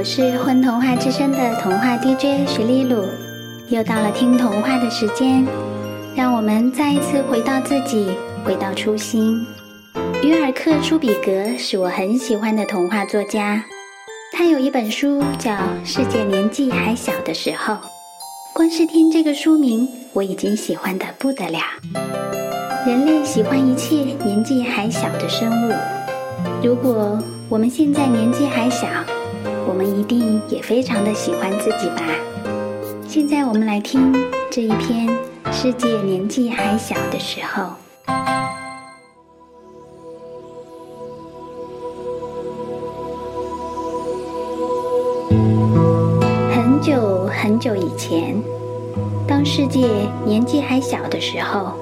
我是混童话之声的童话 DJ 徐丽露，又到了听童话的时间，让我们再一次回到自己，回到初心。约尔克·舒比格是我很喜欢的童话作家，他有一本书叫《世界年纪还小的时候》，光是听这个书名，我已经喜欢的不得了。人类喜欢一切年纪还小的生物，如果我们现在年纪还小。我们一定也非常的喜欢自己吧。现在我们来听这一篇《世界年纪还小的时候》。很久很久以前，当世界年纪还小的时候，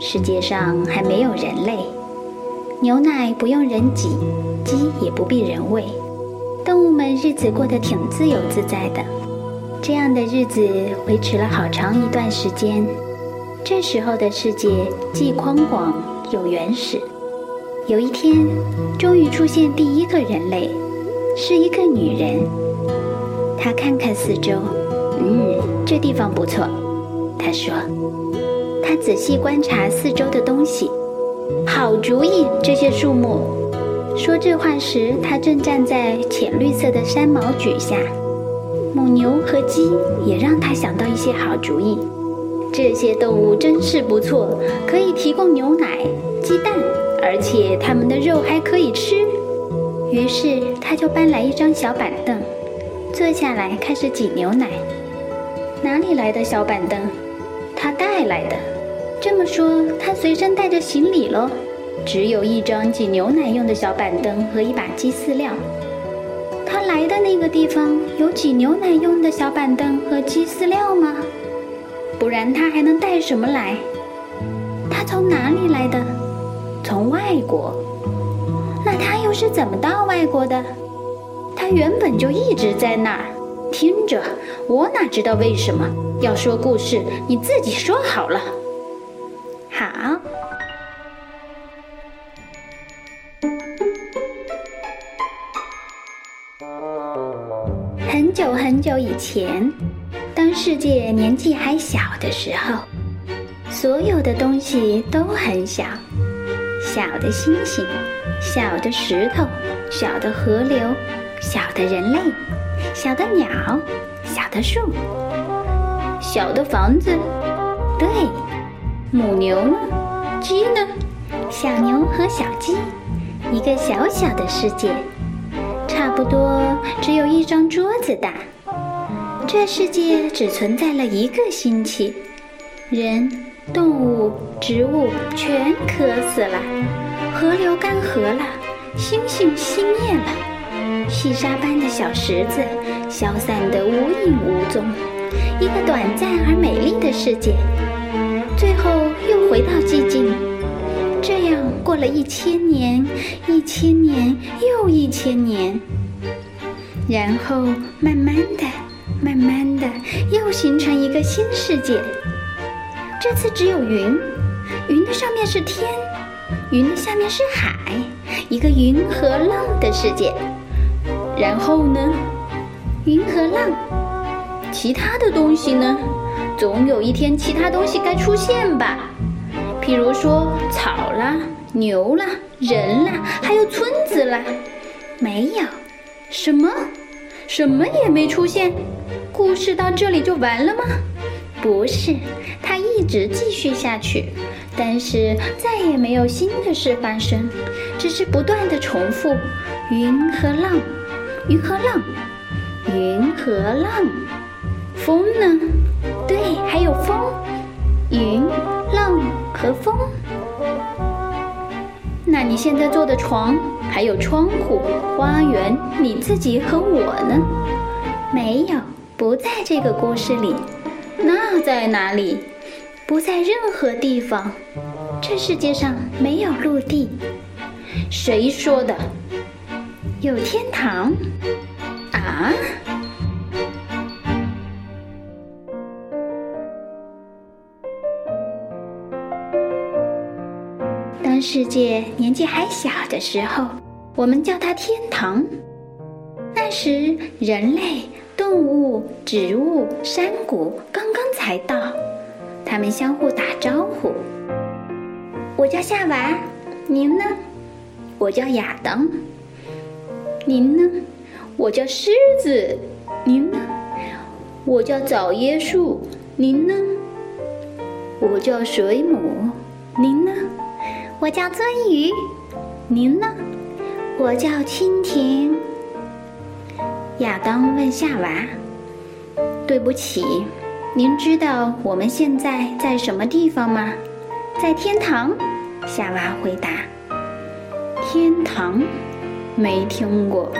世界上还没有人类，牛奶不用人挤，鸡也不必人喂。动物们日子过得挺自由自在的，这样的日子维持了好长一段时间。这时候的世界既宽广又原始。有一天，终于出现第一个人类，是一个女人。她看看四周，嗯，这地方不错。她说：“她仔细观察四周的东西，好主意，这些树木。”说这话时，他正站在浅绿色的山毛榉下。母牛和鸡也让他想到一些好主意。这些动物真是不错，可以提供牛奶、鸡蛋，而且它们的肉还可以吃。于是他就搬来一张小板凳，坐下来开始挤牛奶。哪里来的小板凳？他带来的。这么说，他随身带着行李喽。只有一张挤牛奶用的小板凳和一把鸡饲料。他来的那个地方有挤牛奶用的小板凳和鸡饲料吗？不然他还能带什么来？他从哪里来的？从外国。那他又是怎么到外国的？他原本就一直在那儿。听着，我哪知道为什么？要说故事，你自己说好了。好。很久以前，当世界年纪还小的时候，所有的东西都很小：小的星星，小的石头，小的河流，小的人类，小的鸟，小的树，小的房子。对，母牛呢？鸡呢？小牛和小鸡，一个小小的世界。差不多只有一张桌子大。这世界只存在了一个星期，人、动物、植物全渴死了，河流干涸了，星星熄灭了，细沙般的小石子消散得无影无踪。一个短暂而美丽的世界，最后又回到寂静。这样过了一千年，一千年又一千年，然后慢慢的、慢慢的又形成一个新世界。这次只有云，云的上面是天，云的下面是海，一个云和浪的世界。然后呢，云和浪，其他的东西呢？总有一天，其他东西该出现吧。譬如说草啦、牛啦、人啦，还有村子啦，没有，什么，什么也没出现。故事到这里就完了吗？不是，它一直继续下去，但是再也没有新的事发生，只是不断的重复：云和浪，云和浪，云和浪。风呢？对，还有风，云。浪和风，那你现在坐的床，还有窗户、花园，你自己和我呢？没有，不在这个故事里。那在哪里？不在任何地方。这世界上没有陆地。谁说的？有天堂。啊？当世界年纪还小的时候，我们叫它天堂。那时，人类、动物、植物、山谷刚刚才到，他们相互打招呼。我叫夏娃，您呢？我叫亚当。您呢？我叫狮子。您呢？我叫枣椰树。您呢？我叫水母。您呢？我叫鳟鱼。您呢？我叫蜻蜓。亚当问夏娃：“对不起，您知道我们现在在什么地方吗？”“在天堂。”夏娃回答。“天堂？没听过。”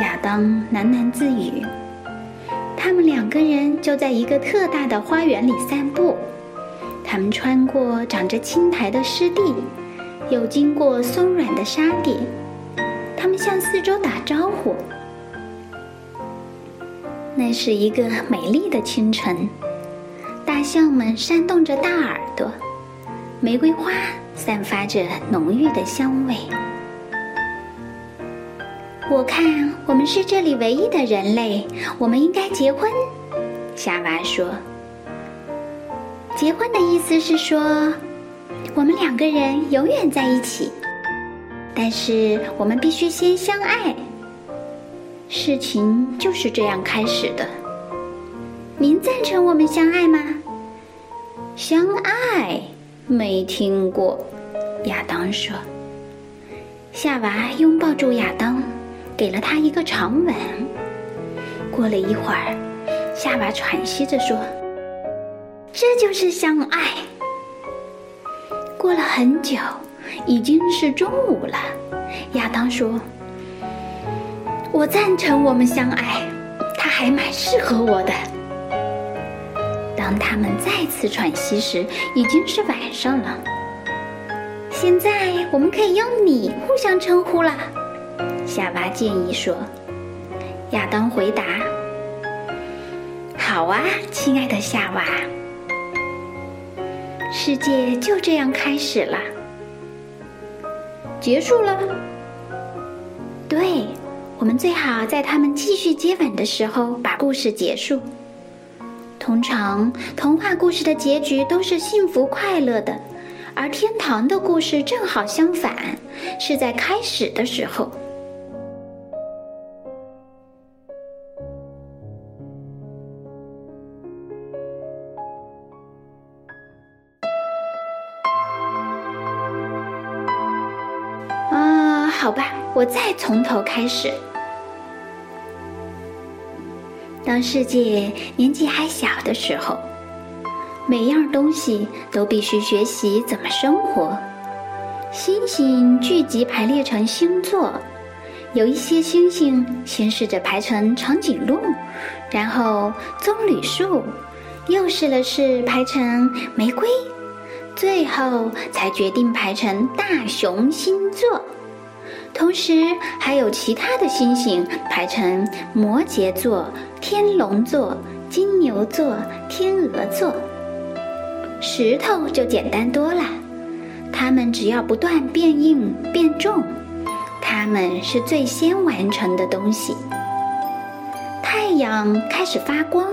亚当喃喃自语。他们两个人就在一个特大的花园里散步，他们穿过长着青苔的湿地，又经过松软的沙地。他们向四周打招呼。那是一个美丽的清晨，大象们扇动着大耳朵，玫瑰花散发着浓郁的香味。我看我们是这里唯一的人类，我们应该结婚。夏娃说：“结婚的意思是说，我们两个人永远在一起。”但是我们必须先相爱。事情就是这样开始的。您赞成我们相爱吗？相爱？没听过。亚当说。夏娃拥抱住亚当，给了他一个长吻。过了一会儿，夏娃喘息着说：“这就是相爱。”过了很久。已经是中午了，亚当说：“我赞成我们相爱，他还蛮适合我的。”当他们再次喘息时，已经是晚上了。现在我们可以用“你”互相称呼了，夏娃建议说。亚当回答：“好啊，亲爱的夏娃。”世界就这样开始了。结束了。我们最好在他们继续接吻的时候把故事结束。通常童话故事的结局都是幸福快乐的，而天堂的故事正好相反，是在开始的时候。好吧，我再从头开始。当世界年纪还小的时候，每样东西都必须学习怎么生活。星星聚集排列成星座，有一些星星先试着排成长颈鹿，然后棕榈树，又试了试排成玫瑰，最后才决定排成大熊星座。同时，还有其他的星星排成摩羯座、天龙座、金牛座、天鹅座。石头就简单多了，它们只要不断变硬变重，它们是最先完成的东西。太阳开始发光，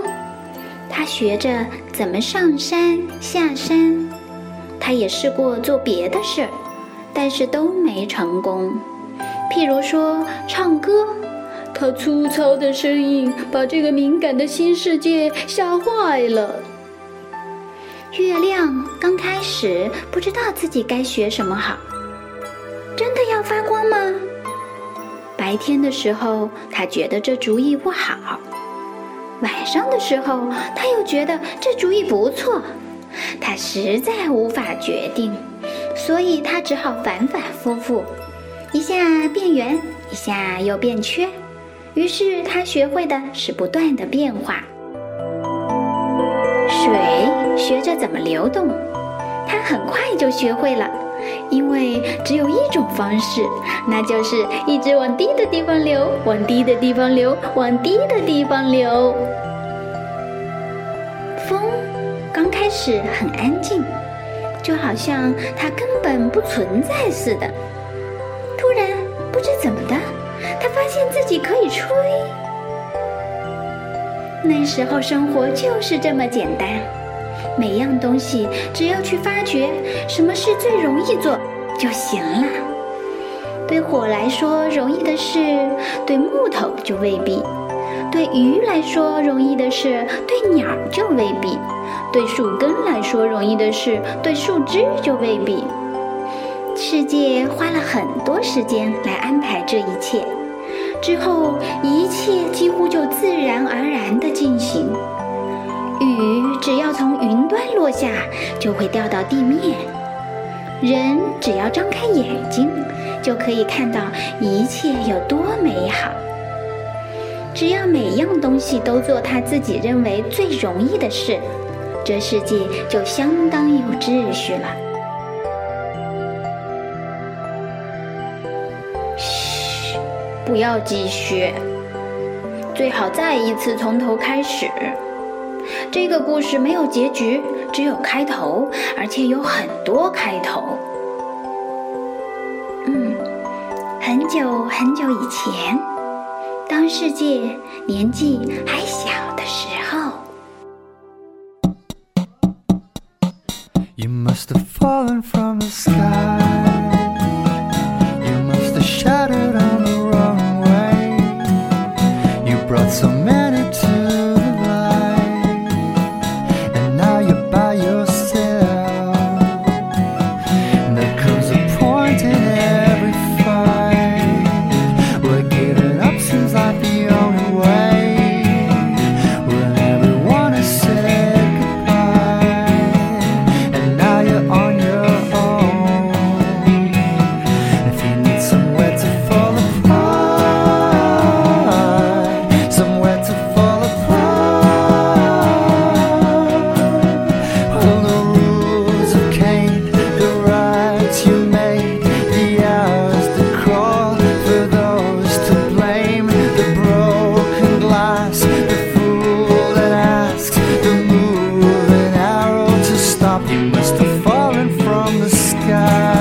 它学着怎么上山下山。它也试过做别的事儿，但是都没成功。譬如说，唱歌，他粗糙的声音把这个敏感的新世界吓坏了。月亮刚开始不知道自己该学什么好，真的要发光吗？白天的时候，他觉得这主意不好；晚上的时候，他又觉得这主意不错。他实在无法决定，所以他只好反反复复。一下变圆，一下又变缺，于是他学会的是不断的变化。水学着怎么流动，他很快就学会了，因为只有一种方式，那就是一直往低的地方流，往低的地方流，往低的地方流。风刚开始很安静，就好像它根本不存在似的。突然，不知怎么的，现自己可以吹。那时候生活就是这么简单，每样东西只要去发掘什么事最容易做就行了。对火来说容易的事，对木头就未必；对鱼来说容易的事，对鸟就未必；对树根来说容易的事，对树枝就未必。世界花了很多时间来安排这一切。之后，一切几乎就自然而然地进行。雨只要从云端落下，就会掉到地面；人只要张开眼睛，就可以看到一切有多美好。只要每样东西都做他自己认为最容易的事，这世界就相当有秩序了。不要继续，最好再一次从头开始。这个故事没有结局，只有开头，而且有很多开头。嗯，很久很久以前，当世界年纪还小的时候。You must have fallen from the sky. sky.